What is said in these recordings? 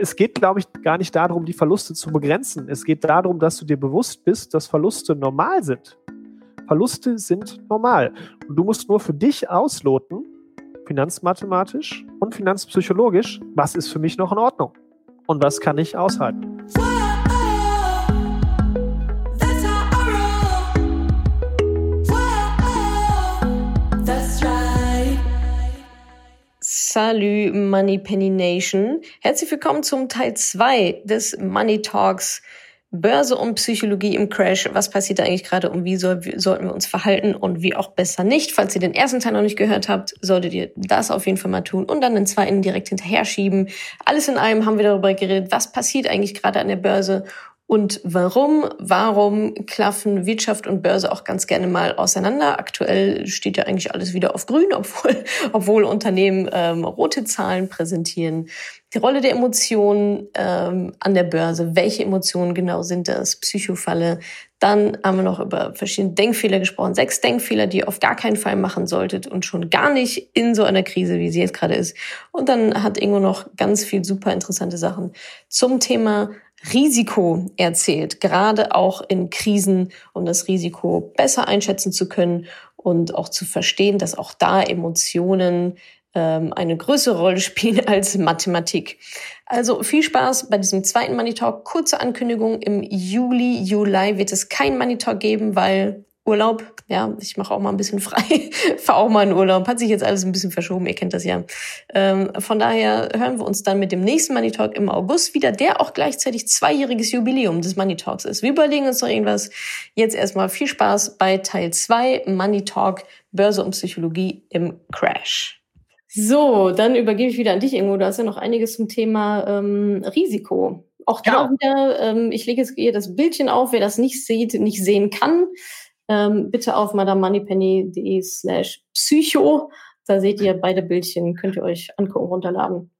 es geht, glaube ich, gar nicht darum, die Verluste zu begrenzen. Es geht darum, dass du dir bewusst bist, dass Verluste normal sind. Verluste sind normal. Und du musst nur für dich ausloten, finanzmathematisch und finanzpsychologisch, was ist für mich noch in Ordnung und was kann ich aushalten. Salut Money Penny Nation. Herzlich willkommen zum Teil 2 des Money Talks Börse und Psychologie im Crash. Was passiert da eigentlich gerade und wie, soll, wie sollten wir uns verhalten und wie auch besser nicht? Falls ihr den ersten Teil noch nicht gehört habt, solltet ihr das auf jeden Fall mal tun und dann den zweiten direkt hinterher schieben. Alles in allem haben wir darüber geredet, was passiert eigentlich gerade an der Börse und warum? Warum klaffen Wirtschaft und Börse auch ganz gerne mal auseinander? Aktuell steht ja eigentlich alles wieder auf grün, obwohl, obwohl Unternehmen ähm, rote Zahlen präsentieren. Die Rolle der Emotionen ähm, an der Börse. Welche Emotionen genau sind das? Psychofalle. Dann haben wir noch über verschiedene Denkfehler gesprochen. Sechs Denkfehler, die ihr auf gar keinen Fall machen solltet und schon gar nicht in so einer Krise, wie sie jetzt gerade ist. Und dann hat Ingo noch ganz viel super interessante Sachen zum Thema Risiko erzählt, gerade auch in Krisen, um das Risiko besser einschätzen zu können und auch zu verstehen, dass auch da Emotionen ähm, eine größere Rolle spielen als Mathematik. Also viel Spaß bei diesem zweiten Money Talk. Kurze Ankündigung, im Juli, Juli wird es kein Money Talk geben, weil Urlaub. Ja, ich mache auch mal ein bisschen frei, fahre auch mal in Urlaub. Hat sich jetzt alles ein bisschen verschoben, ihr kennt das ja. Ähm, von daher hören wir uns dann mit dem nächsten Money Talk im August wieder, der auch gleichzeitig zweijähriges Jubiläum des Money Talks ist. Wir überlegen uns noch irgendwas. Jetzt erstmal viel Spaß bei Teil 2 Money Talk Börse und Psychologie im Crash. So, dann übergebe ich wieder an dich, Ingo. Du hast ja noch einiges zum Thema ähm, Risiko. Auch da genau. wieder, ähm, ich lege jetzt hier das Bildchen auf, wer das nicht sieht, nicht sehen kann ähm, bitte auf madamoneypenny.de slash psycho. Da seht ihr beide Bildchen, könnt ihr euch angucken, runterladen.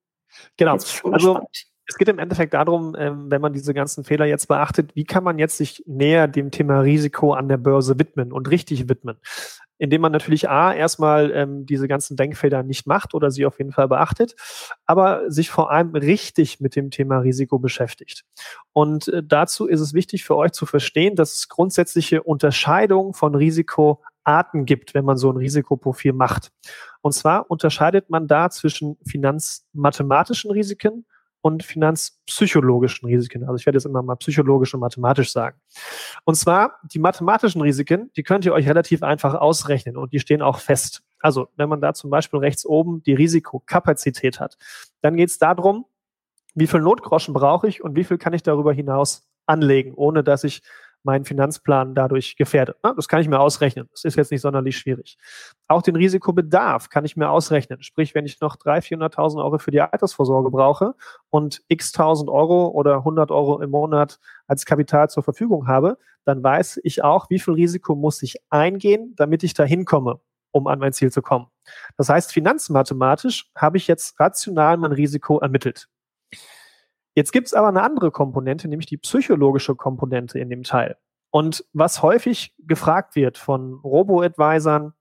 Genau. Also es geht im Endeffekt darum, ähm, wenn man diese ganzen Fehler jetzt beachtet, wie kann man jetzt sich näher dem Thema Risiko an der Börse widmen und richtig widmen? Indem man natürlich A, erstmal ähm, diese ganzen Denkfelder nicht macht oder sie auf jeden Fall beachtet, aber sich vor allem richtig mit dem Thema Risiko beschäftigt. Und äh, dazu ist es wichtig für euch zu verstehen, dass es grundsätzliche Unterscheidungen von Risikoarten gibt, wenn man so ein Risikoprofil macht. Und zwar unterscheidet man da zwischen finanzmathematischen Risiken und finanzpsychologischen Risiken. Also ich werde jetzt immer mal psychologisch und mathematisch sagen. Und zwar die mathematischen Risiken, die könnt ihr euch relativ einfach ausrechnen und die stehen auch fest. Also wenn man da zum Beispiel rechts oben die Risikokapazität hat, dann geht es darum, wie viel Notgroschen brauche ich und wie viel kann ich darüber hinaus anlegen, ohne dass ich meinen Finanzplan dadurch gefährdet. Das kann ich mir ausrechnen. Das ist jetzt nicht sonderlich schwierig. Auch den Risikobedarf kann ich mir ausrechnen. Sprich, wenn ich noch 300.000, 400.000 Euro für die Altersvorsorge brauche und x 1000 Euro oder 100 Euro im Monat als Kapital zur Verfügung habe, dann weiß ich auch, wie viel Risiko muss ich eingehen, damit ich da hinkomme, um an mein Ziel zu kommen. Das heißt, finanzmathematisch habe ich jetzt rational mein Risiko ermittelt. Jetzt gibt es aber eine andere Komponente, nämlich die psychologische Komponente in dem Teil. Und was häufig gefragt wird von Robo-Advisern,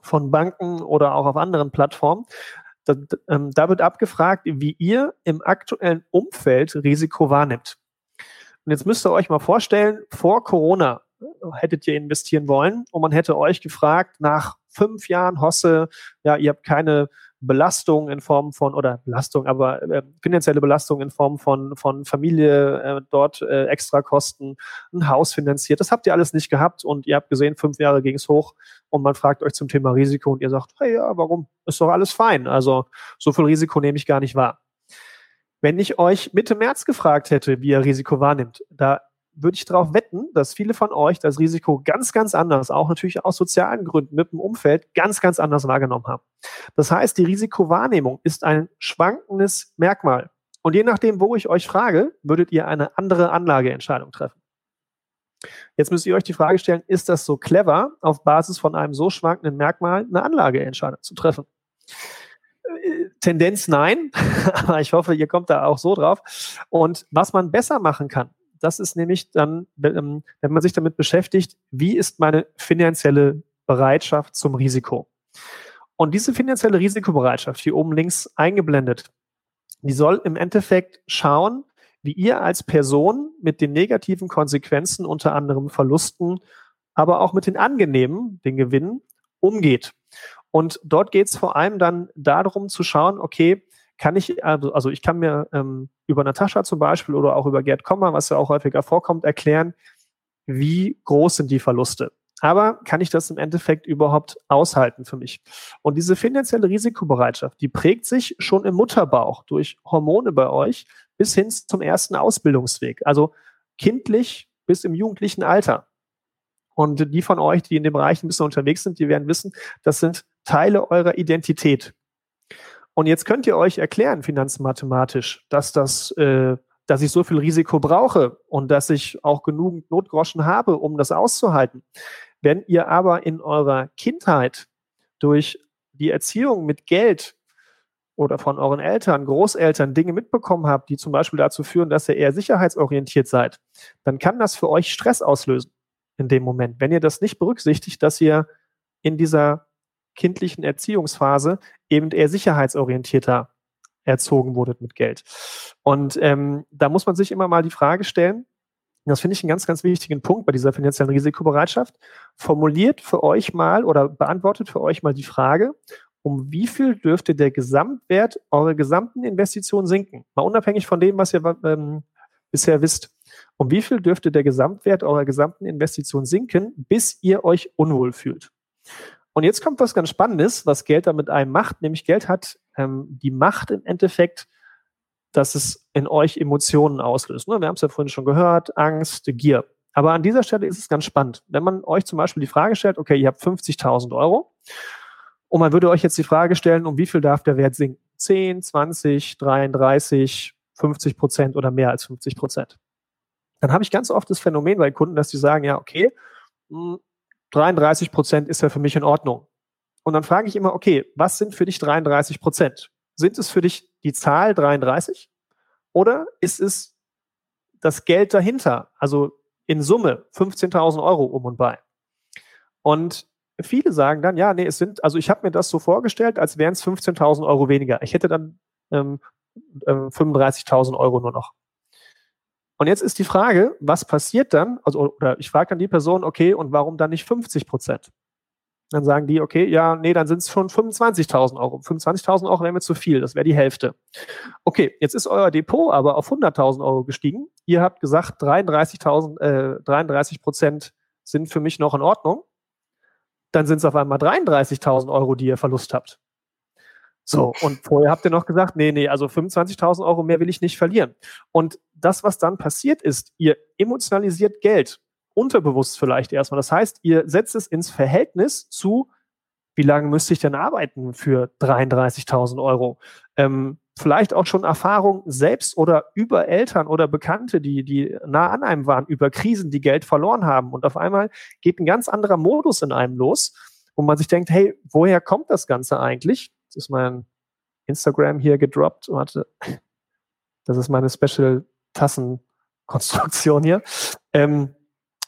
von Banken oder auch auf anderen Plattformen, da, ähm, da wird abgefragt, wie ihr im aktuellen Umfeld Risiko wahrnimmt. Und jetzt müsst ihr euch mal vorstellen, vor Corona hättet ihr investieren wollen und man hätte euch gefragt, nach fünf Jahren Hosse, ja, ihr habt keine Belastung in Form von, oder Belastung, aber äh, finanzielle Belastung in Form von, von Familie, äh, dort äh, Extrakosten, ein Haus finanziert. Das habt ihr alles nicht gehabt und ihr habt gesehen, fünf Jahre ging es hoch und man fragt euch zum Thema Risiko und ihr sagt, hey, ja, warum? Ist doch alles fein. Also so viel Risiko nehme ich gar nicht wahr. Wenn ich euch Mitte März gefragt hätte, wie ihr Risiko wahrnimmt, da würde ich darauf wetten, dass viele von euch das Risiko ganz, ganz anders, auch natürlich aus sozialen Gründen mit dem Umfeld, ganz, ganz anders wahrgenommen haben. Das heißt, die Risikowahrnehmung ist ein schwankendes Merkmal. Und je nachdem, wo ich euch frage, würdet ihr eine andere Anlageentscheidung treffen. Jetzt müsst ihr euch die Frage stellen, ist das so clever, auf Basis von einem so schwankenden Merkmal eine Anlageentscheidung zu treffen? Äh, Tendenz nein, aber ich hoffe, ihr kommt da auch so drauf. Und was man besser machen kann, das ist nämlich dann, ähm, wenn man sich damit beschäftigt, wie ist meine finanzielle Bereitschaft zum Risiko? Und diese finanzielle Risikobereitschaft, hier oben links eingeblendet, Die soll im Endeffekt schauen, wie ihr als Person mit den negativen Konsequenzen, unter anderem Verlusten, aber auch mit den angenehmen, den Gewinnen, umgeht. Und dort geht es vor allem dann darum zu schauen, okay, kann ich, also, also ich kann mir ähm, über Natascha zum Beispiel oder auch über Gerd Kommer, was ja auch häufiger vorkommt, erklären, wie groß sind die Verluste. Aber kann ich das im Endeffekt überhaupt aushalten für mich? Und diese finanzielle Risikobereitschaft, die prägt sich schon im Mutterbauch durch Hormone bei euch bis hin zum ersten Ausbildungsweg. Also kindlich bis im jugendlichen Alter. Und die von euch, die in dem Bereich ein bisschen unterwegs sind, die werden wissen, das sind Teile eurer Identität. Und jetzt könnt ihr euch erklären, finanzmathematisch, dass das, äh, dass ich so viel Risiko brauche und dass ich auch genug Notgroschen habe, um das auszuhalten. Wenn ihr aber in eurer Kindheit durch die Erziehung mit Geld oder von euren Eltern, Großeltern Dinge mitbekommen habt, die zum Beispiel dazu führen, dass ihr eher sicherheitsorientiert seid, dann kann das für euch Stress auslösen in dem Moment. Wenn ihr das nicht berücksichtigt, dass ihr in dieser kindlichen Erziehungsphase eben eher sicherheitsorientierter erzogen wurdet mit Geld. Und ähm, da muss man sich immer mal die Frage stellen, das finde ich einen ganz, ganz wichtigen Punkt bei dieser finanziellen Risikobereitschaft. Formuliert für euch mal oder beantwortet für euch mal die Frage, um wie viel dürfte der Gesamtwert eurer gesamten Investition sinken? Mal unabhängig von dem, was ihr ähm, bisher wisst. Um wie viel dürfte der Gesamtwert eurer gesamten Investition sinken, bis ihr euch unwohl fühlt? Und jetzt kommt was ganz Spannendes, was Geld da mit einem macht, nämlich Geld hat ähm, die Macht im Endeffekt, dass es in euch Emotionen auslöst. Ne? Wir haben es ja vorhin schon gehört, Angst, Gier. Aber an dieser Stelle ist es ganz spannend. Wenn man euch zum Beispiel die Frage stellt, okay, ihr habt 50.000 Euro und man würde euch jetzt die Frage stellen, um wie viel darf der Wert sinken? 10, 20, 33, 50 Prozent oder mehr als 50 Prozent. Dann habe ich ganz oft das Phänomen bei Kunden, dass die sagen, ja, okay, 33 hm, Prozent ist ja für mich in Ordnung. Und dann frage ich immer, okay, was sind für dich 33 Prozent? Sind es für dich die Zahl 33 oder ist es das Geld dahinter? Also in Summe 15.000 Euro um und bei. Und viele sagen dann, ja, nee, es sind, also ich habe mir das so vorgestellt, als wären es 15.000 Euro weniger. Ich hätte dann ähm, äh, 35.000 Euro nur noch. Und jetzt ist die Frage, was passiert dann? Also, oder ich frage dann die Person, okay, und warum dann nicht 50 Prozent? Dann sagen die, okay, ja, nee, dann sind es schon 25.000 Euro. 25.000 Euro wäre mir zu viel, das wäre die Hälfte. Okay, jetzt ist euer Depot aber auf 100.000 Euro gestiegen. Ihr habt gesagt, 33.000, äh, 33 Prozent sind für mich noch in Ordnung. Dann sind es auf einmal 33.000 Euro, die ihr Verlust habt. So, und vorher habt ihr noch gesagt, nee, nee, also 25.000 Euro mehr will ich nicht verlieren. Und das, was dann passiert ist, ihr emotionalisiert Geld, unterbewusst vielleicht erstmal. Das heißt, ihr setzt es ins Verhältnis zu, wie lange müsste ich denn arbeiten für 33.000 Euro? Ähm, vielleicht auch schon Erfahrung selbst oder über Eltern oder Bekannte, die, die nah an einem waren, über Krisen, die Geld verloren haben. Und auf einmal geht ein ganz anderer Modus in einem los, wo man sich denkt, hey, woher kommt das Ganze eigentlich? Jetzt ist mein Instagram hier gedroppt. Warte. Das ist meine Special-Tassenkonstruktion hier. Ähm,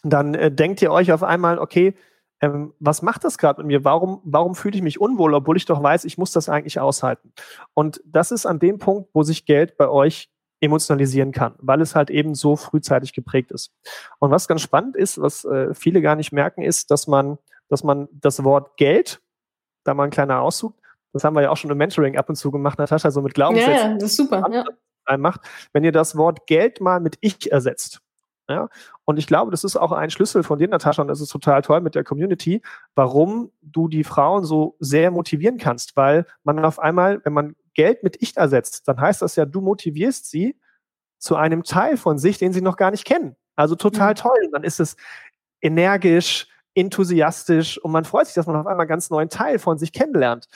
dann äh, denkt ihr euch auf einmal, okay, ähm, was macht das gerade mit mir? Warum, warum fühle ich mich unwohl, obwohl ich doch weiß, ich muss das eigentlich aushalten? Und das ist an dem Punkt, wo sich Geld bei euch emotionalisieren kann, weil es halt eben so frühzeitig geprägt ist. Und was ganz spannend ist, was äh, viele gar nicht merken, ist, dass man, dass man das Wort Geld, da mal ein kleiner Auszug, das haben wir ja auch schon im Mentoring ab und zu gemacht, Natascha, so mit Glaubenssätzen. Ja, ja, das ist super. Ja. Macht, wenn ihr das Wort Geld mal mit Ich ersetzt. Ja? Und ich glaube, das ist auch ein Schlüssel von dir, Natascha, und das ist total toll mit der Community, warum du die Frauen so sehr motivieren kannst. Weil man auf einmal, wenn man Geld mit Ich ersetzt, dann heißt das ja, du motivierst sie zu einem Teil von sich, den sie noch gar nicht kennen. Also total mhm. toll. Und dann ist es energisch, enthusiastisch und man freut sich, dass man auf einmal einen ganz neuen Teil von sich kennenlernt.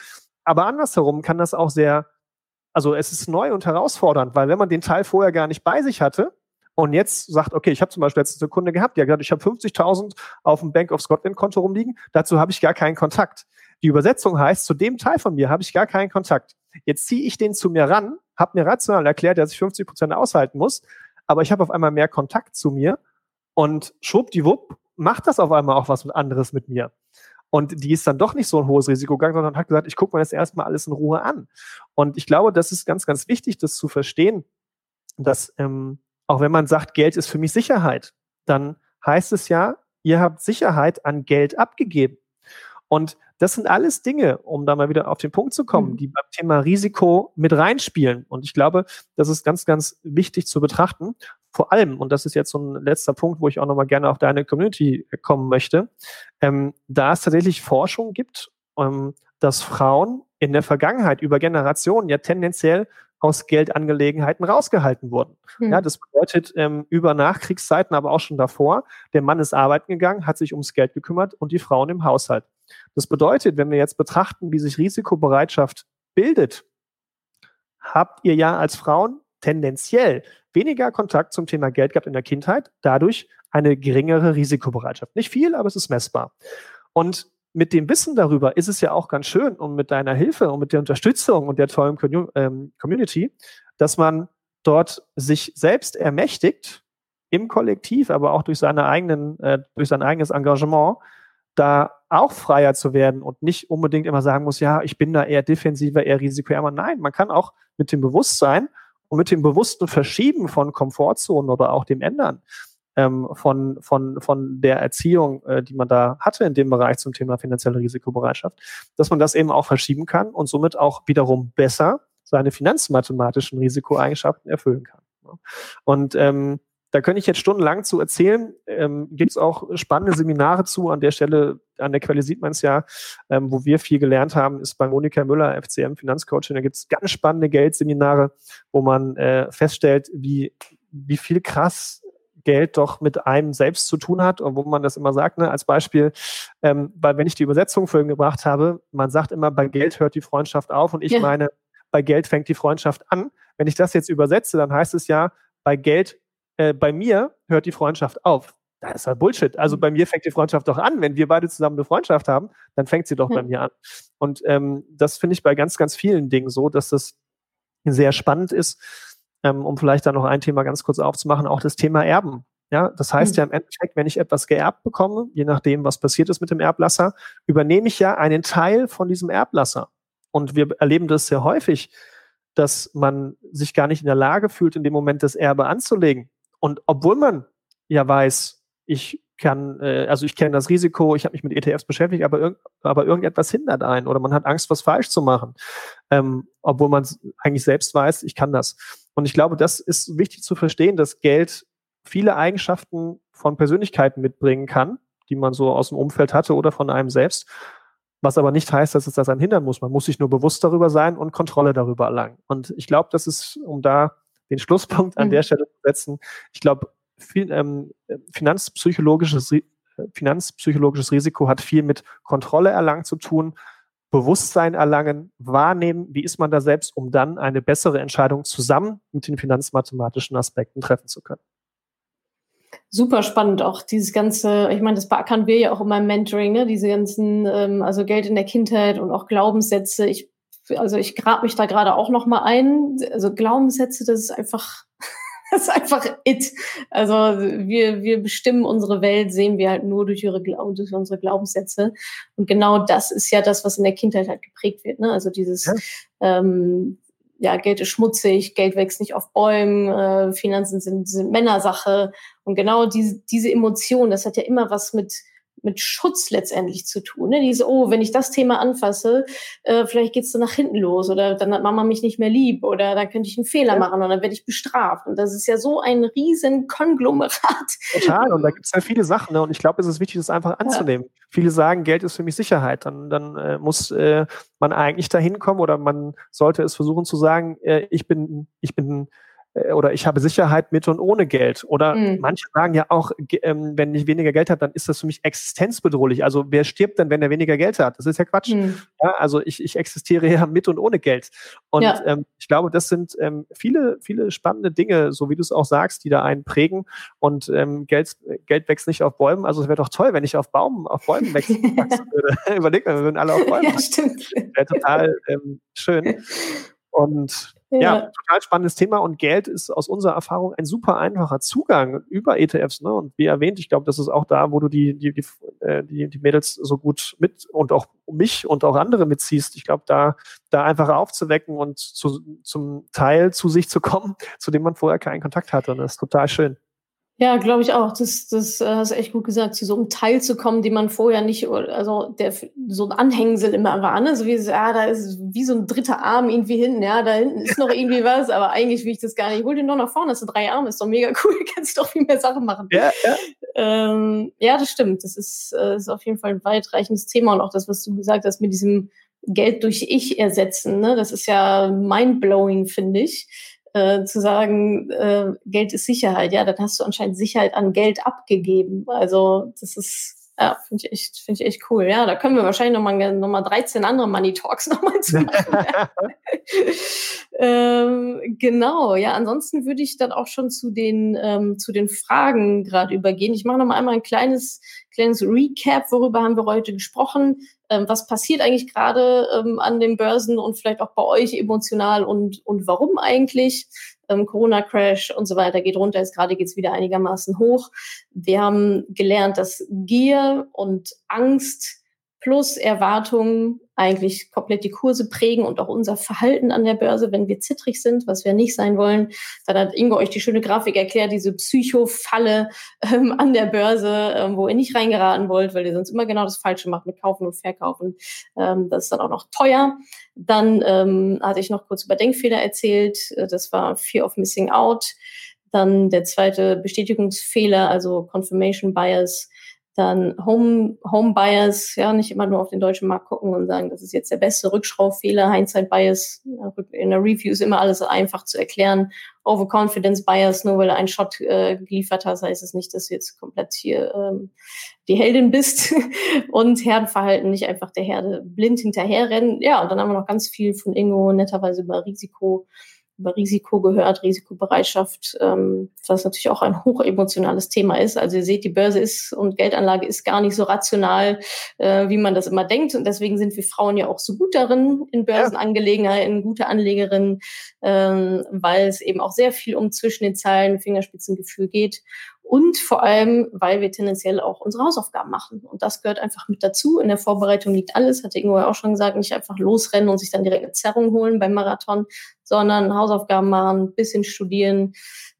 Aber andersherum kann das auch sehr, also es ist neu und herausfordernd, weil wenn man den Teil vorher gar nicht bei sich hatte und jetzt sagt, okay, ich habe zum Beispiel letzte Sekunde gehabt, ja, ich habe 50.000 auf dem Bank of Scotland Konto rumliegen, dazu habe ich gar keinen Kontakt. Die Übersetzung heißt, zu dem Teil von mir habe ich gar keinen Kontakt. Jetzt ziehe ich den zu mir ran, habe mir rational erklärt, dass ich 50 Prozent aushalten muss, aber ich habe auf einmal mehr Kontakt zu mir und schwuppdiwupp macht das auf einmal auch was anderes mit mir. Und die ist dann doch nicht so ein hohes Risiko gegangen, sondern hat gesagt, ich gucke mir das erstmal alles in Ruhe an. Und ich glaube, das ist ganz, ganz wichtig, das zu verstehen, dass ähm, auch wenn man sagt, Geld ist für mich Sicherheit, dann heißt es ja, ihr habt Sicherheit an Geld abgegeben. Und das sind alles Dinge, um da mal wieder auf den Punkt zu kommen, mhm. die beim Thema Risiko mit reinspielen. Und ich glaube, das ist ganz, ganz wichtig zu betrachten. Vor allem, und das ist jetzt so ein letzter Punkt, wo ich auch nochmal gerne auf deine Community kommen möchte, ähm, da es tatsächlich Forschung gibt, ähm, dass Frauen in der Vergangenheit über Generationen ja tendenziell aus Geldangelegenheiten rausgehalten wurden. Hm. Ja, das bedeutet ähm, über Nachkriegszeiten, aber auch schon davor, der Mann ist arbeiten gegangen, hat sich ums Geld gekümmert und die Frauen im Haushalt. Das bedeutet, wenn wir jetzt betrachten, wie sich Risikobereitschaft bildet, habt ihr ja als Frauen tendenziell weniger Kontakt zum Thema Geld gehabt in der Kindheit, dadurch eine geringere Risikobereitschaft. Nicht viel, aber es ist messbar. Und mit dem Wissen darüber ist es ja auch ganz schön und mit deiner Hilfe und mit der Unterstützung und der tollen ähm, Community, dass man dort sich selbst ermächtigt im Kollektiv, aber auch durch seine eigenen, äh, durch sein eigenes Engagement, da auch freier zu werden und nicht unbedingt immer sagen muss, ja, ich bin da eher defensiver, eher risikoärmer. Nein, man kann auch mit dem Bewusstsein und mit dem bewussten Verschieben von Komfortzonen oder auch dem Ändern ähm, von, von, von der Erziehung, äh, die man da hatte in dem Bereich zum Thema finanzielle Risikobereitschaft, dass man das eben auch verschieben kann und somit auch wiederum besser seine finanzmathematischen Risikoeigenschaften erfüllen kann. Und ähm, da könnte ich jetzt stundenlang zu erzählen. Ähm, Gibt es auch spannende Seminare zu. An der Stelle, an der Quelle sieht man es ja, ähm, wo wir viel gelernt haben, ist bei Monika Müller, FCM Finanzcoaching. Da gibt es ganz spannende Geldseminare, wo man äh, feststellt, wie, wie viel krass Geld doch mit einem selbst zu tun hat und wo man das immer sagt, ne, als Beispiel, ähm, weil wenn ich die Übersetzung vorhin gebracht habe, man sagt immer, bei Geld hört die Freundschaft auf und ich ja. meine, bei Geld fängt die Freundschaft an. Wenn ich das jetzt übersetze, dann heißt es ja, bei Geld, äh, bei mir hört die Freundschaft auf. Das ist halt Bullshit. Also mhm. bei mir fängt die Freundschaft doch an. Wenn wir beide zusammen eine Freundschaft haben, dann fängt sie doch mhm. bei mir an. Und ähm, das finde ich bei ganz, ganz vielen Dingen so, dass das sehr spannend ist ähm, um vielleicht da noch ein Thema ganz kurz aufzumachen, auch das Thema Erben. Ja, das heißt mhm. ja im Endeffekt, wenn ich etwas geerbt bekomme, je nachdem, was passiert ist mit dem Erblasser, übernehme ich ja einen Teil von diesem Erblasser. Und wir erleben das sehr häufig, dass man sich gar nicht in der Lage fühlt, in dem Moment das Erbe anzulegen. Und obwohl man ja weiß, ich kann, äh, also ich kenne das Risiko, ich habe mich mit ETFs beschäftigt, aber, irg aber irgendetwas hindert einen oder man hat Angst, was falsch zu machen, ähm, obwohl man eigentlich selbst weiß, ich kann das. Und ich glaube, das ist wichtig zu verstehen, dass Geld viele Eigenschaften von Persönlichkeiten mitbringen kann, die man so aus dem Umfeld hatte oder von einem selbst. Was aber nicht heißt, dass es das einen hindern muss. Man muss sich nur bewusst darüber sein und Kontrolle darüber erlangen. Und ich glaube, das ist, um da den Schlusspunkt an mhm. der Stelle zu setzen, ich glaube, ähm, finanzpsychologisches, finanzpsychologisches Risiko hat viel mit Kontrolle erlangen zu tun, Bewusstsein erlangen, wahrnehmen, wie ist man da selbst, um dann eine bessere Entscheidung zusammen mit den finanzmathematischen Aspekten treffen zu können. Super spannend auch dieses ganze, ich meine, das beackern wir ja auch in meinem Mentoring, ne? diese ganzen, ähm, also Geld in der Kindheit und auch Glaubenssätze. Ich, also ich grab mich da gerade auch noch mal ein. Also Glaubenssätze, das ist einfach das ist einfach it. Also wir, wir bestimmen unsere Welt, sehen wir halt nur durch, ihre, durch unsere Glaubenssätze. Und genau das ist ja das, was in der Kindheit halt geprägt wird. Ne? Also dieses, ja. Ähm, ja, Geld ist schmutzig, Geld wächst nicht auf Bäumen, äh, Finanzen sind, sind Männersache. Und genau diese, diese Emotion, das hat ja immer was mit mit Schutz letztendlich zu tun. Ne? Diese, oh, wenn ich das Thema anfasse, äh, vielleicht geht's dann nach hinten los oder dann hat Mama mich nicht mehr lieb oder dann könnte ich einen Fehler ja. machen und dann werde ich bestraft. Und das ist ja so ein riesen Konglomerat. Total, und da gibt's ja viele Sachen. Ne? Und ich glaube, es ist wichtig, das einfach anzunehmen. Ja. Viele sagen, Geld ist für mich Sicherheit. Dann, dann äh, muss äh, man eigentlich dahin kommen oder man sollte es versuchen zu sagen, äh, ich bin, ich bin oder ich habe Sicherheit mit und ohne Geld. Oder mhm. manche sagen ja auch, ähm, wenn ich weniger Geld habe, dann ist das für mich existenzbedrohlich. Also wer stirbt denn, wenn er weniger Geld hat? Das ist ja Quatsch. Mhm. Ja, also ich, ich existiere ja mit und ohne Geld. Und ja. ähm, ich glaube, das sind ähm, viele, viele spannende Dinge, so wie du es auch sagst, die da einen prägen. Und ähm, Geld, Geld wächst nicht auf Bäumen. Also es wäre doch toll, wenn ich auf Baum, auf Bäumen wachsen würde. Überleg mal, wir würden alle auf Bäumen. Ja, stimmt. Wäre total ähm, schön. Und Ja. total spannendes Thema und Geld ist aus unserer Erfahrung ein super einfacher Zugang über ETFs. Ne? Und wie erwähnt, ich glaube, das ist auch da, wo du die, die, die, äh, die, Mädels so gut mit und auch mich und auch andere mitziehst. Ich glaube, da, da einfach aufzuwecken und zu, zum Teil zu sich zu kommen, zu dem man vorher keinen Kontakt hatte. Das ist total schön. Ja, glaube ich auch. Das, das äh, hast du echt gut gesagt, zu so einem Teil zu kommen, den man vorher nicht, also der so ein Anhängsel immer war, ne? So wie so, ja, da ist wie so ein dritter Arm irgendwie hinten, ja, da hinten ist noch irgendwie was, aber eigentlich will ich das gar nicht. Hol den doch nach vorne, das sind drei Arme, ist doch mega cool, kannst doch viel mehr Sachen machen. Ja, ja. Ähm, ja, das stimmt. Das ist, äh, ist auf jeden Fall ein weitreichendes Thema und auch das, was du gesagt hast, mit diesem Geld durch Ich ersetzen, ne? Das ist ja mindblowing, finde ich äh, zu sagen, äh, Geld ist Sicherheit, ja, dann hast du anscheinend Sicherheit an Geld abgegeben. Also das ist ja, finde ich echt, finde ich echt cool. Ja, da können wir wahrscheinlich nochmal noch mal 13 andere Money Talks nochmal zu machen. ähm, genau, ja, ansonsten würde ich dann auch schon zu den, ähm, zu den Fragen gerade übergehen. Ich mache nochmal einmal ein kleines, kleines Recap, worüber haben wir heute gesprochen. Ähm, was passiert eigentlich gerade ähm, an den Börsen und vielleicht auch bei euch emotional und, und warum eigentlich? Ähm, Corona-Crash und so weiter geht runter. Jetzt gerade geht es wieder einigermaßen hoch. Wir haben gelernt, dass Gier und Angst plus Erwartungen eigentlich komplett die Kurse prägen und auch unser Verhalten an der Börse, wenn wir zittrig sind, was wir nicht sein wollen. Dann hat Ingo euch die schöne Grafik erklärt, diese Psycho-Falle ähm, an der Börse, ähm, wo ihr nicht reingeraten wollt, weil ihr sonst immer genau das Falsche macht mit Kaufen und Verkaufen. Ähm, das ist dann auch noch teuer. Dann ähm, hatte ich noch kurz über Denkfehler erzählt. Äh, das war Fear of Missing Out. Dann der zweite Bestätigungsfehler, also Confirmation Bias dann Home, Home Bias, ja, nicht immer nur auf den deutschen Markt gucken und sagen, das ist jetzt der beste Rückschraubfehler, Hindsight Bias, in der Review ist immer alles einfach zu erklären. Overconfidence Bias, nur weil du einen Shot äh, geliefert hast, heißt es nicht, dass du jetzt komplett hier ähm, die Heldin bist und Herdenverhalten nicht einfach der Herde blind hinterherrennen. Ja, und dann haben wir noch ganz viel von Ingo netterweise über Risiko über Risiko gehört, Risikobereitschaft, ähm, was natürlich auch ein hochemotionales Thema ist. Also ihr seht, die Börse ist und Geldanlage ist gar nicht so rational, äh, wie man das immer denkt. Und deswegen sind wir Frauen ja auch so gut darin in Börsenangelegenheiten, gute Anlegerinnen, ähm, weil es eben auch sehr viel um zwischen den Zeilen Fingerspitzengefühl geht und vor allem, weil wir tendenziell auch unsere Hausaufgaben machen. Und das gehört einfach mit dazu. In der Vorbereitung liegt alles, hatte Ingo ja auch schon gesagt, nicht einfach losrennen und sich dann direkt eine Zerrung holen beim Marathon, sondern Hausaufgaben machen, bisschen studieren,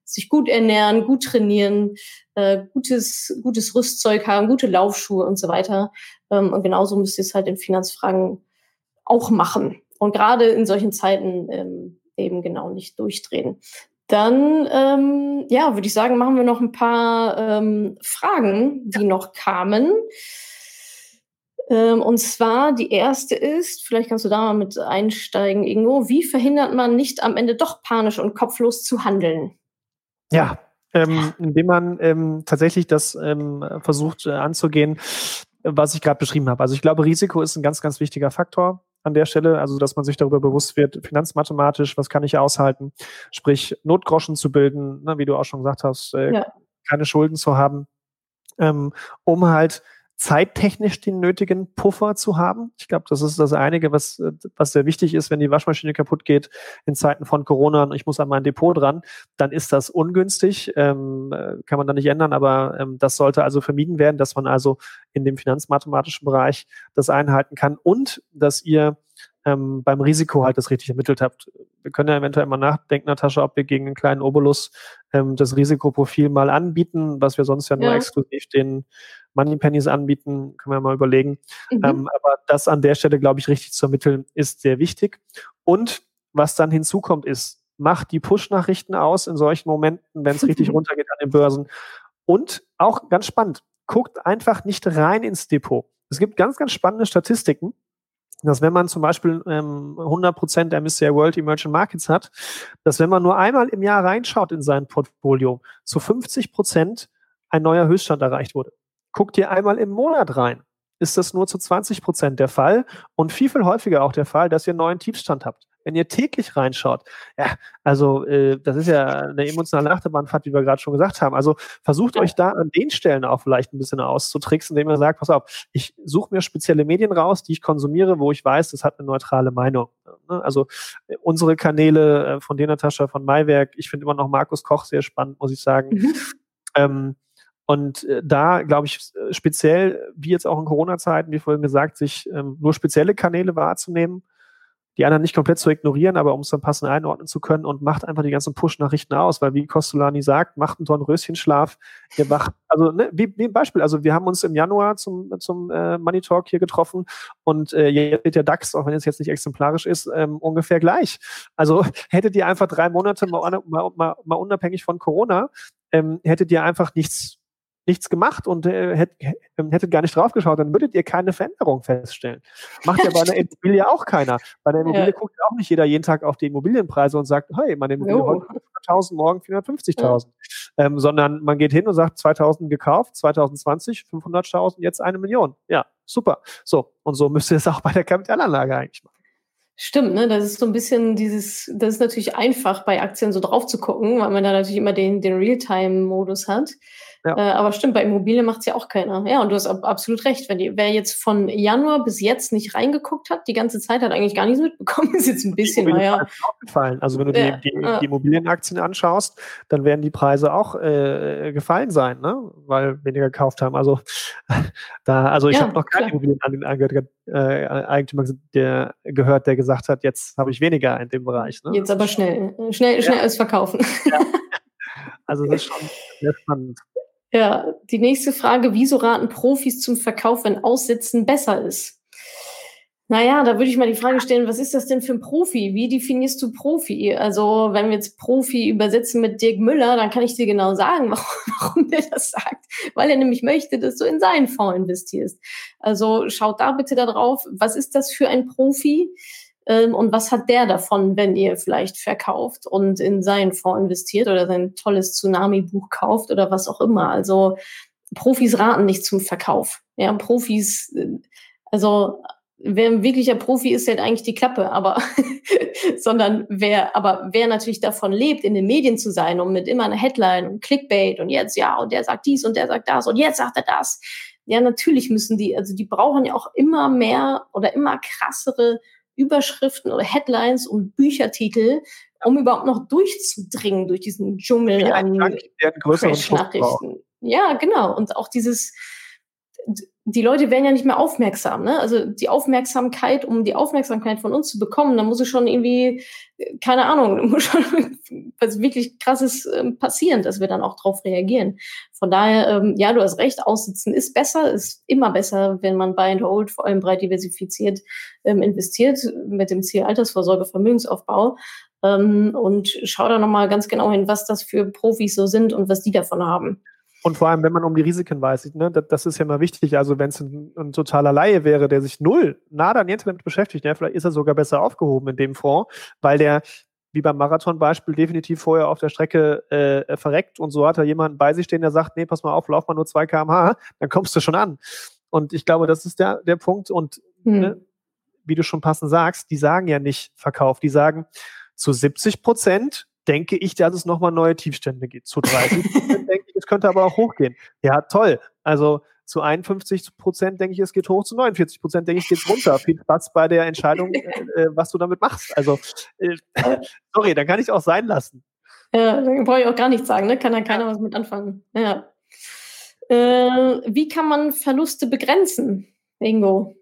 sich gut ernähren, gut trainieren, äh, gutes, gutes Rüstzeug haben, gute Laufschuhe und so weiter. Ähm, und genauso müsst ihr es halt in Finanzfragen auch machen. Und gerade in solchen Zeiten ähm, eben genau nicht durchdrehen. Dann, ähm, ja, würde ich sagen, machen wir noch ein paar ähm, Fragen, die noch kamen. Ähm, und zwar die erste ist, vielleicht kannst du da mal mit einsteigen, Ingo, wie verhindert man nicht am Ende doch panisch und kopflos zu handeln? Ja, ähm, indem man ähm, tatsächlich das ähm, versucht äh, anzugehen, was ich gerade beschrieben habe. Also ich glaube, Risiko ist ein ganz, ganz wichtiger Faktor an der Stelle, also dass man sich darüber bewusst wird, finanzmathematisch, was kann ich aushalten, sprich Notgroschen zu bilden, ne, wie du auch schon gesagt hast, äh, ja. keine Schulden zu haben, ähm, um halt zeittechnisch den nötigen Puffer zu haben. Ich glaube, das ist das einige, was, was sehr wichtig ist, wenn die Waschmaschine kaputt geht in Zeiten von Corona und ich muss an mein Depot dran, dann ist das ungünstig, ähm, äh, kann man da nicht ändern, aber ähm, das sollte also vermieden werden, dass man also in dem finanzmathematischen Bereich das einhalten kann und dass ihr ähm, beim Risiko halt das richtig ermittelt habt. Wir können ja eventuell mal nachdenken, Natascha, ob wir gegen einen kleinen Obolus ähm, das Risikoprofil mal anbieten, was wir sonst ja nur ja. exklusiv den Money Pennies anbieten, können wir mal überlegen. Mhm. Ähm, aber das an der Stelle, glaube ich, richtig zu ermitteln, ist sehr wichtig. Und was dann hinzukommt, ist, macht die Push-Nachrichten aus in solchen Momenten, wenn es richtig runtergeht an den Börsen. Und auch ganz spannend, guckt einfach nicht rein ins Depot. Es gibt ganz, ganz spannende Statistiken dass wenn man zum Beispiel ähm, 100% der MSCI World Emerging Markets hat, dass wenn man nur einmal im Jahr reinschaut in sein Portfolio, zu 50% ein neuer Höchststand erreicht wurde. Guckt ihr einmal im Monat rein, ist das nur zu 20% der Fall und viel, viel häufiger auch der Fall, dass ihr einen neuen Tiefstand habt wenn ihr täglich reinschaut, ja, also äh, das ist ja eine emotionale Achterbahnfahrt, wie wir gerade schon gesagt haben. Also versucht euch da an den Stellen auch vielleicht ein bisschen auszutricksen, indem ihr sagt, pass auf, ich suche mir spezielle Medien raus, die ich konsumiere, wo ich weiß, das hat eine neutrale Meinung. Ne? Also äh, unsere Kanäle äh, von dir, Natascha, von Maiwerk, ich finde immer noch Markus Koch sehr spannend, muss ich sagen. Mhm. Ähm, und äh, da, glaube ich, speziell, wie jetzt auch in Corona-Zeiten, wie vorhin gesagt, sich ähm, nur spezielle Kanäle wahrzunehmen die anderen nicht komplett zu ignorieren, aber um es dann passend einordnen zu können und macht einfach die ganzen Push-Nachrichten aus, weil wie Costolani sagt, macht einen Dornröschenschlaf, ihr wacht, also ne, wie, wie ein Beispiel, also wir haben uns im Januar zum, zum äh, Money Talk hier getroffen und äh, jetzt wird der DAX, auch wenn es jetzt nicht exemplarisch ist, ähm, ungefähr gleich. Also hättet ihr einfach drei Monate mal, mal, mal, mal unabhängig von Corona, ähm, hättet ihr einfach nichts nichts gemacht und äh, hätt, ähm, hättet gar nicht draufgeschaut, dann würdet ihr keine Veränderung feststellen. Macht ja bei einer Immobilie auch keiner. Bei einer Immobilie ja. guckt auch nicht jeder jeden Tag auf die Immobilienpreise und sagt, hey, meine Immobilie oh. heute 500.000, morgen 450.000. Ja. Ähm, sondern man geht hin und sagt, 2000 gekauft, 2020 500.000, jetzt eine Million. Ja, super. So, und so müsst ihr es auch bei der Kapitalanlage eigentlich machen. Stimmt, ne? Das ist so ein bisschen dieses, das ist natürlich einfach bei Aktien so drauf zu gucken, weil man da natürlich immer den, den Realtime-Modus hat. Ja. Äh, aber stimmt, bei Immobilien macht es ja auch keiner. Ja, und du hast absolut recht. Wenn die, wer jetzt von Januar bis jetzt nicht reingeguckt hat, die ganze Zeit hat eigentlich gar nichts mitbekommen. ist jetzt ein bisschen, naja. Gefallen. Also wenn du ja, die, die, ja. die, Immobilienaktien anschaust, dann werden die Preise auch äh, gefallen sein, ne? weil weniger gekauft haben. Also da, also ich habe noch keinen Immobilieneigentümer äh, der gehört, der gesagt hat, jetzt habe ich weniger in dem Bereich. Ne? Jetzt aber schnell, schnell, schnell alles verkaufen. Also das ist schon sehr spannend. Ja, die nächste Frage, wieso raten Profis zum Verkauf, wenn Aussitzen besser ist? Naja, da würde ich mal die Frage stellen, was ist das denn für ein Profi? Wie definierst du Profi? Also, wenn wir jetzt Profi übersetzen mit Dirk Müller, dann kann ich dir genau sagen, warum, warum der das sagt. Weil er nämlich möchte, dass du in seinen Fonds investierst. Also, schaut da bitte darauf, was ist das für ein Profi? Ähm, und was hat der davon, wenn ihr vielleicht verkauft und in seinen Fonds investiert oder sein tolles Tsunami-Buch kauft oder was auch immer. Also Profis raten nicht zum Verkauf. Ja, Profis, äh, also wer ein wirklicher Profi ist, hat eigentlich die Klappe, aber sondern wer, aber wer natürlich davon lebt, in den Medien zu sein und mit immer einer Headline und Clickbait und jetzt ja und der sagt dies und der sagt das und jetzt sagt er das. Ja, natürlich müssen die, also die brauchen ja auch immer mehr oder immer krassere Überschriften oder Headlines und Büchertitel, um überhaupt noch durchzudringen durch diesen Dschungel an Crash-Nachrichten. Ja, genau. Und auch dieses, die Leute werden ja nicht mehr aufmerksam. Ne? Also die Aufmerksamkeit, um die Aufmerksamkeit von uns zu bekommen, da muss es schon irgendwie, keine Ahnung, muss schon was wirklich krasses ähm, passieren, dass wir dann auch drauf reagieren. Von daher, ähm, ja, du hast recht, aussitzen ist besser, ist immer besser, wenn man Buy and Hold, vor allem breit diversifiziert, ähm, investiert, mit dem Ziel Altersvorsorge, Vermögensaufbau. Ähm, und schau da nochmal ganz genau hin, was das für Profis so sind und was die davon haben. Und vor allem, wenn man um die Risiken weiß, ne, das, das ist ja mal wichtig. Also wenn es ein, ein, totaler Laie wäre, der sich null, nada, niente damit beschäftigt, ja, vielleicht ist er sogar besser aufgehoben in dem Fonds, weil der wie beim Marathon-Beispiel definitiv vorher auf der Strecke äh, verreckt und so hat er jemanden bei sich stehen, der sagt, nee, pass mal auf, lauf mal nur 2 kmh, dann kommst du schon an. Und ich glaube, das ist der, der Punkt. Und hm. ne, wie du schon passend sagst, die sagen ja nicht Verkauf, die sagen, zu 70 Prozent denke ich, dass es nochmal neue Tiefstände gibt. Zu 30 Prozent denke ich, es könnte aber auch hochgehen. Ja, toll. Also zu 51 Prozent denke ich, es geht hoch, zu 49 Prozent denke ich, geht runter. Viel Spaß bei der Entscheidung, äh, äh, was du damit machst. Also, äh, sorry, dann kann ich auch sein lassen. Ja, dann brauche ich auch gar nichts sagen, ne? Kann dann keiner was mit anfangen. Ja. Äh, wie kann man Verluste begrenzen, Ingo?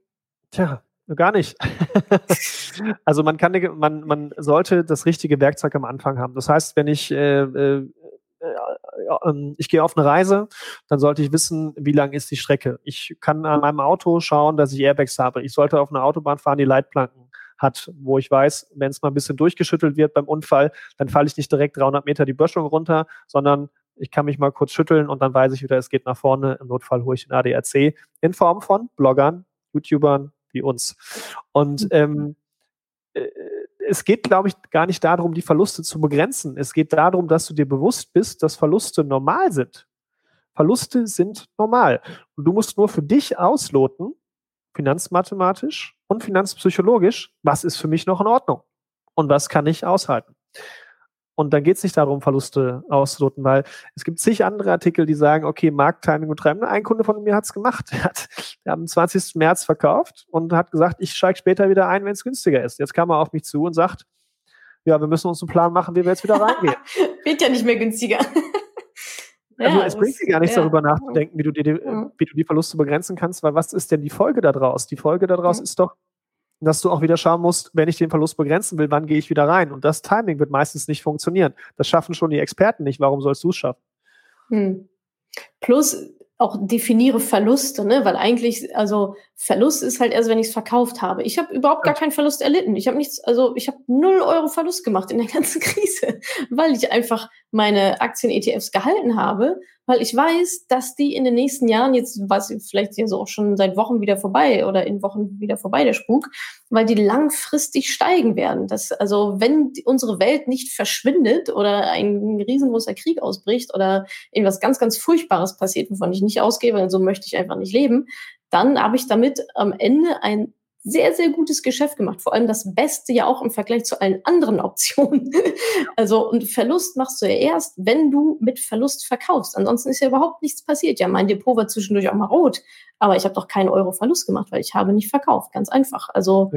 Tja, Gar nicht. also man kann, man, man sollte das richtige Werkzeug am Anfang haben. Das heißt, wenn ich äh, äh, ähm, ich gehe auf eine Reise, dann sollte ich wissen, wie lang ist die Strecke. Ich kann an meinem Auto schauen, dass ich Airbags habe. Ich sollte auf einer Autobahn fahren, die Leitplanken hat, wo ich weiß, wenn es mal ein bisschen durchgeschüttelt wird beim Unfall, dann falle ich nicht direkt 300 Meter die Böschung runter, sondern ich kann mich mal kurz schütteln und dann weiß ich wieder, es geht nach vorne. Im Notfall hole ich den ADAC in Form von Bloggern, YouTubern, wie uns. Und mhm. ähm, äh, es geht, glaube ich, gar nicht darum, die Verluste zu begrenzen. Es geht darum, dass du dir bewusst bist, dass Verluste normal sind. Verluste sind normal. Und du musst nur für dich ausloten, finanzmathematisch und finanzpsychologisch, was ist für mich noch in Ordnung und was kann ich aushalten. Und dann geht es nicht darum, Verluste auszuloten, weil es gibt zig andere Artikel, die sagen, okay, Markttiming und Treiben. Ein Kunde von mir hat es gemacht. Der hat, am 20. März verkauft und hat gesagt, ich steige später wieder ein, wenn es günstiger ist. Jetzt kam er auf mich zu und sagt, ja, wir müssen uns einen Plan machen, wie wir jetzt wieder reingehen. Wird ja nicht mehr günstiger. Also ja, es bringt dir gar nichts ja. darüber nachzudenken, wie du, die, mhm. wie du die Verluste begrenzen kannst, weil was ist denn die Folge daraus? Die Folge daraus mhm. ist doch, dass du auch wieder schauen musst, wenn ich den Verlust begrenzen will, wann gehe ich wieder rein? Und das Timing wird meistens nicht funktionieren. Das schaffen schon die Experten nicht. Warum sollst du es schaffen? Hm. Plus auch definiere Verluste, ne? Weil eigentlich, also Verlust ist halt erst, wenn ich es verkauft habe. Ich habe überhaupt gar keinen Verlust erlitten. Ich habe nichts, also ich habe null Euro Verlust gemacht in der ganzen Krise, weil ich einfach meine Aktien-ETFs gehalten habe, weil ich weiß, dass die in den nächsten Jahren, jetzt ich vielleicht ja so auch schon seit Wochen wieder vorbei oder in Wochen wieder vorbei, der Spuk, weil die langfristig steigen werden. Das, also wenn unsere Welt nicht verschwindet oder ein riesengroßer Krieg ausbricht oder irgendwas ganz, ganz Furchtbares passiert, wovon ich nicht ausgehe, weil so möchte ich einfach nicht leben, dann habe ich damit am Ende ein sehr, sehr gutes Geschäft gemacht. Vor allem das Beste ja auch im Vergleich zu allen anderen Optionen. Also, und Verlust machst du ja erst, wenn du mit Verlust verkaufst. Ansonsten ist ja überhaupt nichts passiert. Ja, mein Depot war zwischendurch auch mal rot, aber ich habe doch keinen Euro Verlust gemacht, weil ich habe nicht verkauft. Ganz einfach. Also.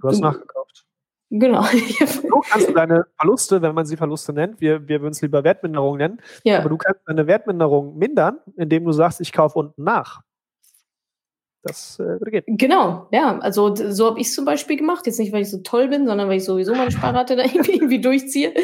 Du hast nachgekauft. Genau. So kannst du deine Verluste, wenn man sie Verluste nennt, wir, wir würden es lieber Wertminderung nennen, ja. aber du kannst deine Wertminderung mindern, indem du sagst, ich kaufe unten nach. Das äh, gehen. Genau, ja. Also so habe ich es zum Beispiel gemacht. Jetzt nicht, weil ich so toll bin, sondern weil ich sowieso meine Sparrate da irgendwie, irgendwie durchziehe.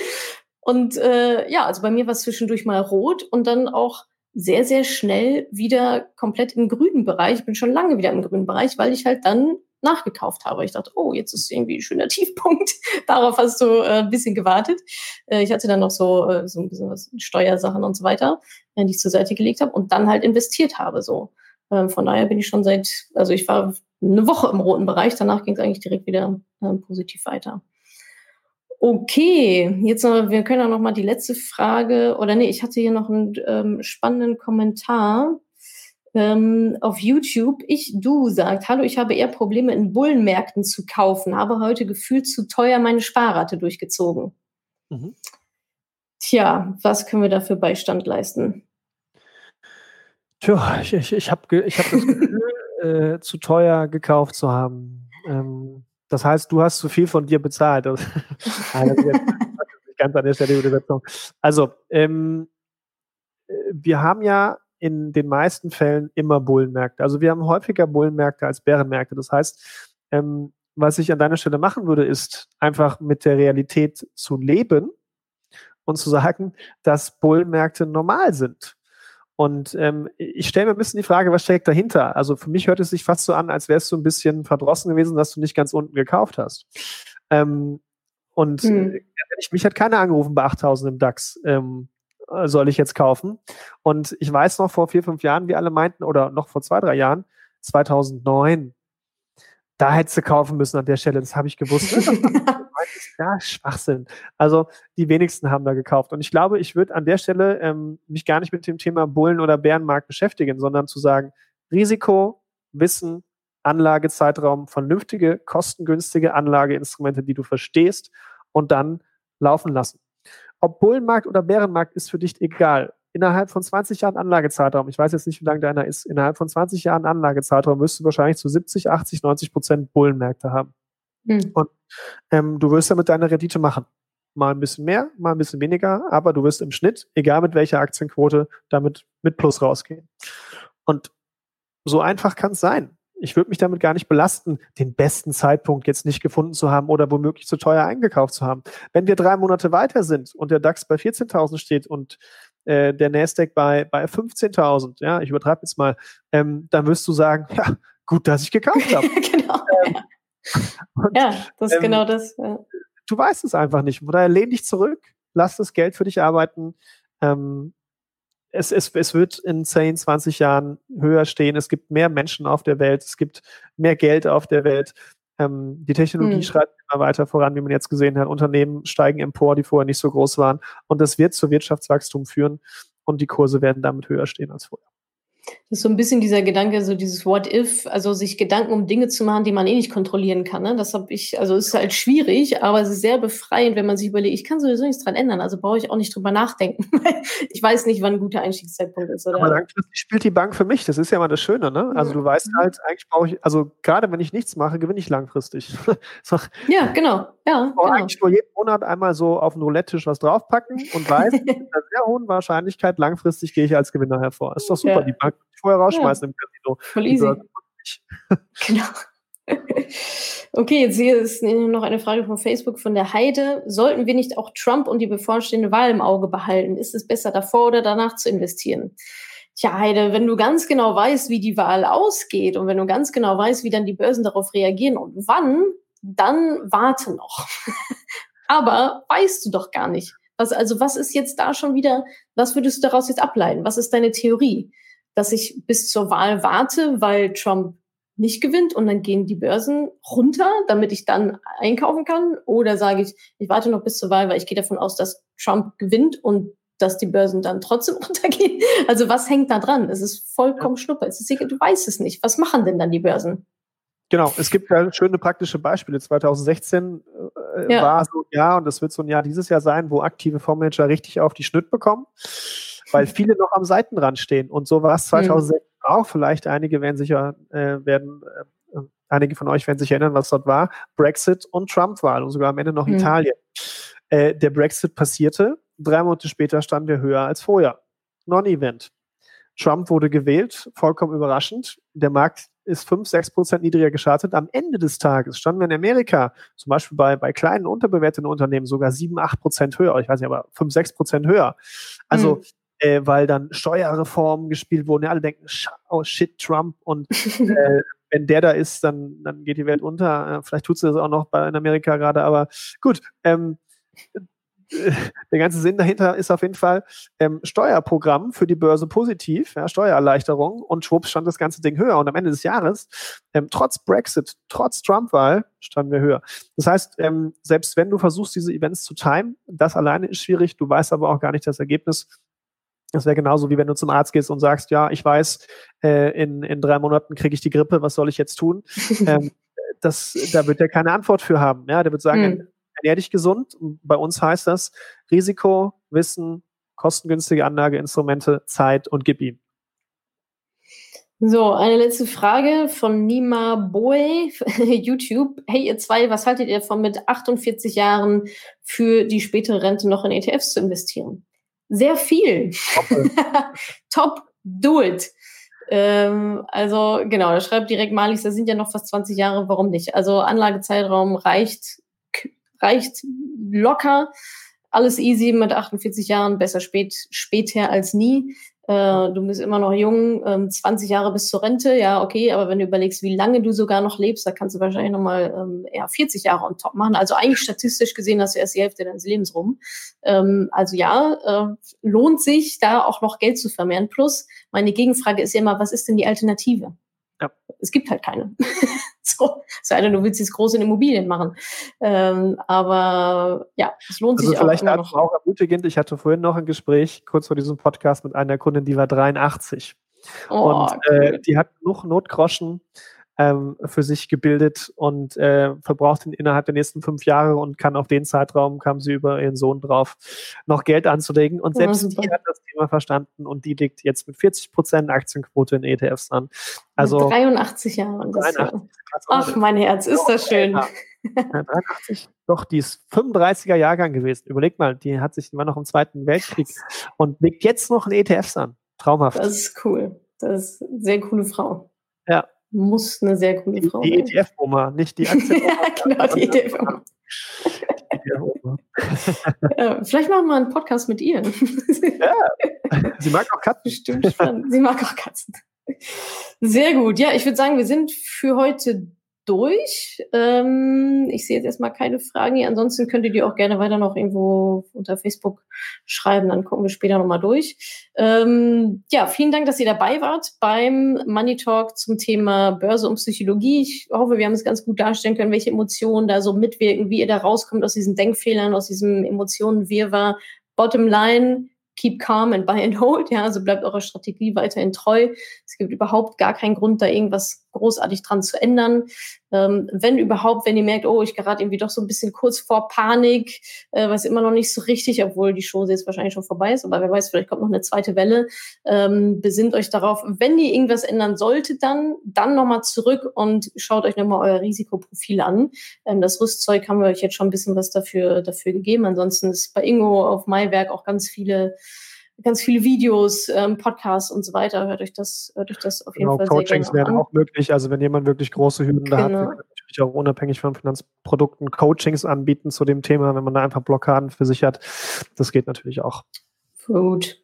Und äh, ja, also bei mir war es zwischendurch mal rot und dann auch sehr, sehr schnell wieder komplett im grünen Bereich. Ich bin schon lange wieder im grünen Bereich, weil ich halt dann nachgekauft habe. Ich dachte, oh, jetzt ist irgendwie ein schöner Tiefpunkt. Darauf hast du äh, ein bisschen gewartet. Äh, ich hatte dann noch so, äh, so ein bisschen was Steuersachen und so weiter, äh, die ich zur Seite gelegt habe und dann halt investiert habe. So. Ähm, von daher bin ich schon seit, also ich war eine Woche im roten Bereich, danach ging es eigentlich direkt wieder ähm, positiv weiter. Okay, jetzt noch, wir können auch noch mal die letzte Frage, oder nee, ich hatte hier noch einen ähm, spannenden Kommentar ähm, auf YouTube. Ich, du sagt, hallo, ich habe eher Probleme in Bullenmärkten zu kaufen, habe heute gefühlt zu teuer meine Sparrate durchgezogen. Mhm. Tja, was können wir dafür Beistand leisten? Tja, ich, ich, ich habe ich hab das Gefühl, äh, zu teuer gekauft zu haben. Ähm, das heißt, du hast zu viel von dir bezahlt. Das ist ganz an der Stelle Übersetzung. Also, ähm, äh, wir haben ja in den meisten Fällen immer Bullenmärkte. Also wir haben häufiger Bullenmärkte als Bärenmärkte. Das heißt, ähm, was ich an deiner Stelle machen würde, ist einfach mit der Realität zu leben und zu sagen, dass Bullenmärkte normal sind. Und ähm, ich stelle mir ein bisschen die Frage, was steckt dahinter? Also für mich hört es sich fast so an, als wärst du ein bisschen verdrossen gewesen, dass du nicht ganz unten gekauft hast. Ähm, und hm. mich hat keiner angerufen bei 8000 im DAX. Ähm, äh, soll ich jetzt kaufen? Und ich weiß noch vor vier, fünf Jahren, wie alle meinten, oder noch vor zwei, drei Jahren, 2009, da hättest du kaufen müssen an der Stelle. Das habe ich gewusst. ja, Schwachsinn. Also die wenigsten haben da gekauft. Und ich glaube, ich würde an der Stelle ähm, mich gar nicht mit dem Thema Bullen- oder Bärenmarkt beschäftigen, sondern zu sagen, Risiko, Wissen, Anlagezeitraum, vernünftige, kostengünstige Anlageinstrumente, die du verstehst und dann laufen lassen. Ob Bullenmarkt oder Bärenmarkt ist für dich egal. Innerhalb von 20 Jahren Anlagezeitraum, ich weiß jetzt nicht, wie lang deiner ist, innerhalb von 20 Jahren Anlagezeitraum wirst du wahrscheinlich zu 70, 80, 90 Prozent Bullenmärkte haben. Mhm. Und ähm, du wirst damit deine Rendite machen. Mal ein bisschen mehr, mal ein bisschen weniger, aber du wirst im Schnitt, egal mit welcher Aktienquote, damit mit Plus rausgehen. Und so einfach kann es sein. Ich würde mich damit gar nicht belasten, den besten Zeitpunkt jetzt nicht gefunden zu haben oder womöglich zu teuer eingekauft zu haben. Wenn wir drei Monate weiter sind und der DAX bei 14.000 steht und äh, der Nasdaq bei, bei 15.000, ja, ich übertreibe jetzt mal, ähm, dann wirst du sagen, ja, gut, dass ich gekauft habe. genau. Ähm, und, ja, das ist ähm, genau das. Ja. Du weißt es einfach nicht. Von daher lehn dich zurück, lass das Geld für dich arbeiten. Ähm, es, es, es wird in 10, 20 Jahren höher stehen. Es gibt mehr Menschen auf der Welt. Es gibt mehr Geld auf der Welt. Ähm, die Technologie hm. schreitet immer weiter voran, wie man jetzt gesehen hat. Unternehmen steigen empor, die vorher nicht so groß waren. Und das wird zu Wirtschaftswachstum führen. Und die Kurse werden damit höher stehen als vorher. Das ist so ein bisschen dieser Gedanke, so dieses What if, also sich Gedanken um Dinge zu machen, die man eh nicht kontrollieren kann. Ne? Das habe ich, also ist halt schwierig, aber es ist sehr befreiend, wenn man sich überlegt, ich kann sowieso nichts dran ändern, also brauche ich auch nicht drüber nachdenken. ich weiß nicht, wann ein guter Einstiegszeitpunkt ist. Oder? Aber langfristig spielt die Bank für mich, das ist ja mal das Schöne, ne? Also du weißt mhm. halt, eigentlich brauche ich, also gerade wenn ich nichts mache, gewinne ich langfristig. so. Ja, genau. Ja, ich genau. eigentlich nur jeden Monat einmal so auf den Roulette-Tisch was draufpacken und weiß, mit einer sehr hohen Wahrscheinlichkeit langfristig gehe ich als Gewinner hervor. Ist doch super, ja. die Bank vorher rausschmeißen ja. im Casino. Voll easy. genau. Okay, jetzt hier ist noch eine Frage von Facebook von der Heide. Sollten wir nicht auch Trump und die bevorstehende Wahl im Auge behalten? Ist es besser, davor oder danach zu investieren? Tja, Heide, wenn du ganz genau weißt, wie die Wahl ausgeht und wenn du ganz genau weißt, wie dann die Börsen darauf reagieren und wann, dann warte noch. Aber weißt du doch gar nicht. Was, also was ist jetzt da schon wieder, was würdest du daraus jetzt ableiten? Was ist deine Theorie? Dass ich bis zur Wahl warte, weil Trump nicht gewinnt und dann gehen die Börsen runter, damit ich dann einkaufen kann? Oder sage ich, ich warte noch bis zur Wahl, weil ich gehe davon aus, dass Trump gewinnt und dass die Börsen dann trotzdem runtergehen? Also was hängt da dran? Es ist vollkommen ja. schnuppe. Es ist, du weißt es nicht. Was machen denn dann die Börsen? Genau, es gibt ja schöne praktische Beispiele. 2016 äh, ja. war so ein Jahr und das wird so ein Jahr dieses Jahr sein, wo aktive Fondsmanager richtig auf die Schnitt bekommen, weil viele noch am Seitenrand stehen. Und so war es 2016 mhm. auch. Vielleicht einige werden sicher äh, werden, äh, einige von euch werden sich erinnern, was dort war. Brexit und Trump-Wahl und sogar am Ende noch mhm. Italien. Äh, der Brexit passierte. Drei Monate später standen wir höher als vorher. Non-Event. Trump wurde gewählt, vollkommen überraschend. Der Markt ist 5, 6 Prozent niedriger geschartet. Am Ende des Tages standen wir in Amerika, zum Beispiel bei, bei kleinen, unterbewerteten Unternehmen, sogar 7, 8 Prozent höher. Ich weiß nicht, aber 5, 6 Prozent höher. Also, mhm. Äh, weil dann Steuerreformen gespielt wurden. Ja, alle denken, oh shit, Trump. Und äh, wenn der da ist, dann, dann geht die Welt unter. Äh, vielleicht tut sie das auch noch bei, in Amerika gerade, aber gut. Ähm, der ganze Sinn dahinter ist auf jeden Fall ähm, Steuerprogramm für die Börse positiv, ja, Steuererleichterung und schwupps stand das ganze Ding höher und am Ende des Jahres, ähm, trotz Brexit, trotz Trump-Wahl, standen wir höher. Das heißt, ähm, selbst wenn du versuchst, diese Events zu timen, das alleine ist schwierig, du weißt aber auch gar nicht das Ergebnis. Das wäre genauso wie wenn du zum Arzt gehst und sagst, ja, ich weiß, äh, in, in drei Monaten kriege ich die Grippe, was soll ich jetzt tun? ähm, das, da wird er keine Antwort für haben. Ja, der wird sagen, hm ernähr dich gesund. bei uns heißt das Risiko, Wissen, kostengünstige Anlageinstrumente, Zeit und gib ihm. So, eine letzte Frage von Nima Boe, YouTube. Hey, ihr zwei, was haltet ihr davon, mit 48 Jahren für die spätere Rente noch in ETFs zu investieren? Sehr viel. Top, do it. Ähm, also, genau, da schreibt direkt Malis, da sind ja noch fast 20 Jahre, warum nicht? Also, Anlagezeitraum reicht reicht locker. Alles easy mit 48 Jahren, besser spät, später als nie. Äh, du bist immer noch jung, ähm, 20 Jahre bis zur Rente, ja, okay, aber wenn du überlegst, wie lange du sogar noch lebst, da kannst du wahrscheinlich nochmal ähm, eher 40 Jahre on top machen. Also eigentlich statistisch gesehen hast du erst die Hälfte deines Lebens rum. Ähm, also ja, äh, lohnt sich, da auch noch Geld zu vermehren. Plus, meine Gegenfrage ist ja immer, was ist denn die Alternative? Ja. Es gibt halt keine. so, sei denn, du willst jetzt groß in Immobilien machen. Ähm, aber ja, es lohnt also sich vielleicht auch. Vielleicht auch ermutigend. Ich hatte vorhin noch ein Gespräch, kurz vor diesem Podcast, mit einer Kundin, die war 83. Oh, und äh, die hat noch Notgroschen ähm, für sich gebildet und äh, verbraucht ihn innerhalb der nächsten fünf Jahre und kann auf den Zeitraum, kam sie über ihren Sohn drauf, noch Geld anzulegen. Und selbst ja, die hat das Thema verstanden und die liegt jetzt mit 40 Prozent Aktienquote in ETFs an. Also 83 Jahre. 83, Ach, mein Herz, ist das schön. Ja, 83. Doch, die ist 35er Jahrgang gewesen. Überleg mal, die hat sich, war noch im Zweiten Weltkrieg und legt jetzt noch in ETFs an. Traumhaft. Das ist cool. Das ist eine sehr coole Frau. Ja, muss eine sehr coole Frau die, die ETF-Oma, nicht die Aktie. ja, genau, die ETF-Oma. ja, vielleicht machen wir einen Podcast mit ihr. ja, sie mag auch Katzen. Bestimmt spannend. Sie mag auch Katzen. Sehr gut. Ja, ich würde sagen, wir sind für heute durch. Ähm, ich sehe jetzt erstmal keine Fragen hier. Ansonsten könnt ihr die auch gerne weiter noch irgendwo unter Facebook schreiben. Dann gucken wir später nochmal durch. Ähm, ja, vielen Dank, dass ihr dabei wart beim Money Talk zum Thema Börse und Psychologie. Ich hoffe, wir haben es ganz gut darstellen können, welche Emotionen da so mitwirken, wie ihr da rauskommt aus diesen Denkfehlern, aus diesem Emotionen-Wirrwarr. Bottom line, keep calm and buy and hold, ja, also bleibt eurer Strategie weiterhin treu. Es gibt überhaupt gar keinen Grund, da irgendwas großartig dran zu ändern. Ähm, wenn überhaupt, wenn ihr merkt, oh, ich gerate irgendwie doch so ein bisschen kurz vor Panik, äh, weiß immer noch nicht so richtig, obwohl die Show jetzt wahrscheinlich schon vorbei ist, aber wer weiß, vielleicht kommt noch eine zweite Welle. Ähm, besinnt euch darauf, wenn ihr irgendwas ändern solltet, dann, dann nochmal zurück und schaut euch nochmal euer Risikoprofil an. Ähm, das Rüstzeug haben wir euch jetzt schon ein bisschen was dafür, dafür gegeben. Ansonsten ist bei Ingo auf Maiwerk auch ganz viele ganz viele Videos, ähm, Podcasts und so weiter. Hört euch das, hört euch das auf jeden genau, Fall Coachings sehr gerne wären auch möglich. Also wenn jemand wirklich große Hürden genau. da hat, genau. natürlich auch unabhängig von Finanzprodukten Coachings anbieten zu dem Thema, wenn man da einfach Blockaden für sich hat. Das geht natürlich auch. Gut.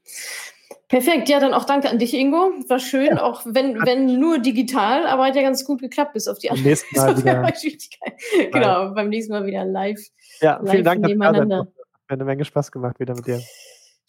Perfekt, ja, dann auch danke an dich, Ingo. War schön, ja. auch wenn, wenn nur digital, aber hat ja ganz gut geklappt bis auf die andere. Wieder. genau, beim nächsten Mal wieder live. Ja, live vielen Dank. Nebeneinander. Hat eine Menge Spaß gemacht wieder mit dir.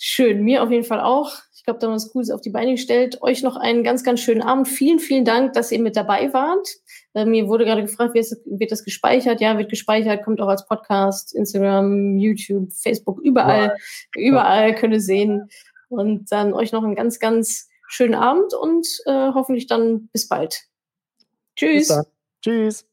Schön, mir auf jeden Fall auch. Ich glaube, da haben wir was Cooles auf die Beine gestellt. Euch noch einen ganz, ganz schönen Abend. Vielen, vielen Dank, dass ihr mit dabei wart. Äh, mir wurde gerade gefragt, wird, wird das gespeichert? Ja, wird gespeichert, kommt auch als Podcast, Instagram, YouTube, Facebook, überall, wow. überall könnt ihr sehen. Und dann euch noch einen ganz, ganz schönen Abend und äh, hoffentlich dann bis bald. Tschüss. Bis Tschüss.